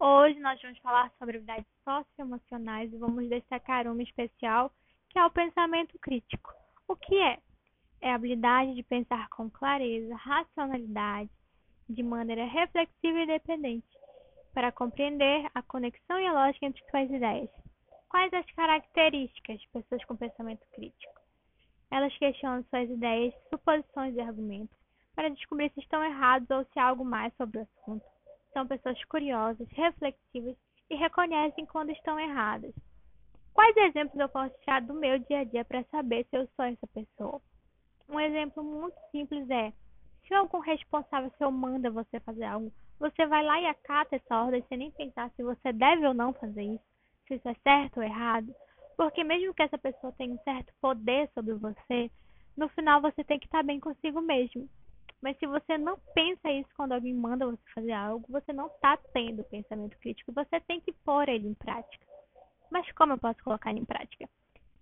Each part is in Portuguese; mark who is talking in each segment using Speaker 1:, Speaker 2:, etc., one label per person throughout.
Speaker 1: Hoje nós vamos falar sobre habilidades socioemocionais e vamos destacar uma especial, que é o pensamento crítico. O que é? É a habilidade de pensar com clareza, racionalidade, de maneira reflexiva e independente, para compreender a conexão e a lógica entre suas ideias. Quais as características de pessoas com pensamento crítico? Elas questionam suas ideias, suposições e argumentos para descobrir se estão errados ou se há algo mais sobre o assunto. São pessoas curiosas, reflexivas e reconhecem quando estão erradas. Quais exemplos eu posso tirar do meu dia a dia para saber se eu sou essa pessoa? Um exemplo muito simples é: se algum responsável seu manda você fazer algo, você vai lá e acata essa ordem sem nem pensar se você deve ou não fazer isso, se isso é certo ou errado. Porque mesmo que essa pessoa tenha um certo poder sobre você, no final você tem que estar bem consigo mesmo. Mas se você não pensa isso quando alguém manda você fazer algo, você não está tendo pensamento crítico. Você tem que pôr ele em prática. Mas como eu posso colocar ele em prática?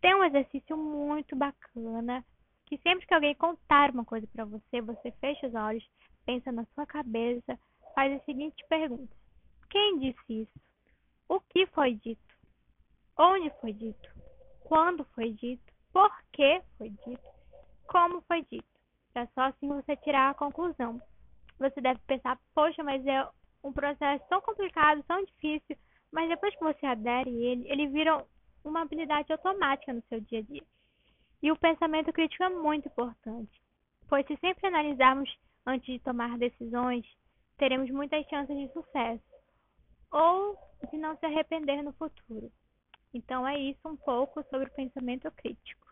Speaker 1: Tem um exercício muito bacana que sempre que alguém contar uma coisa para você, você fecha os olhos, pensa na sua cabeça, faz a seguinte pergunta: Quem disse isso? O que foi dito? Onde foi dito? Quando foi dito? Por que foi dito? Como foi dito? Assim você tirar a conclusão. Você deve pensar, poxa, mas é um processo tão complicado, tão difícil, mas depois que você adere ele, ele vira uma habilidade automática no seu dia a dia. E o pensamento crítico é muito importante, pois se sempre analisarmos antes de tomar decisões, teremos muitas chances de sucesso ou de não se arrepender no futuro. Então é isso um pouco sobre o pensamento crítico.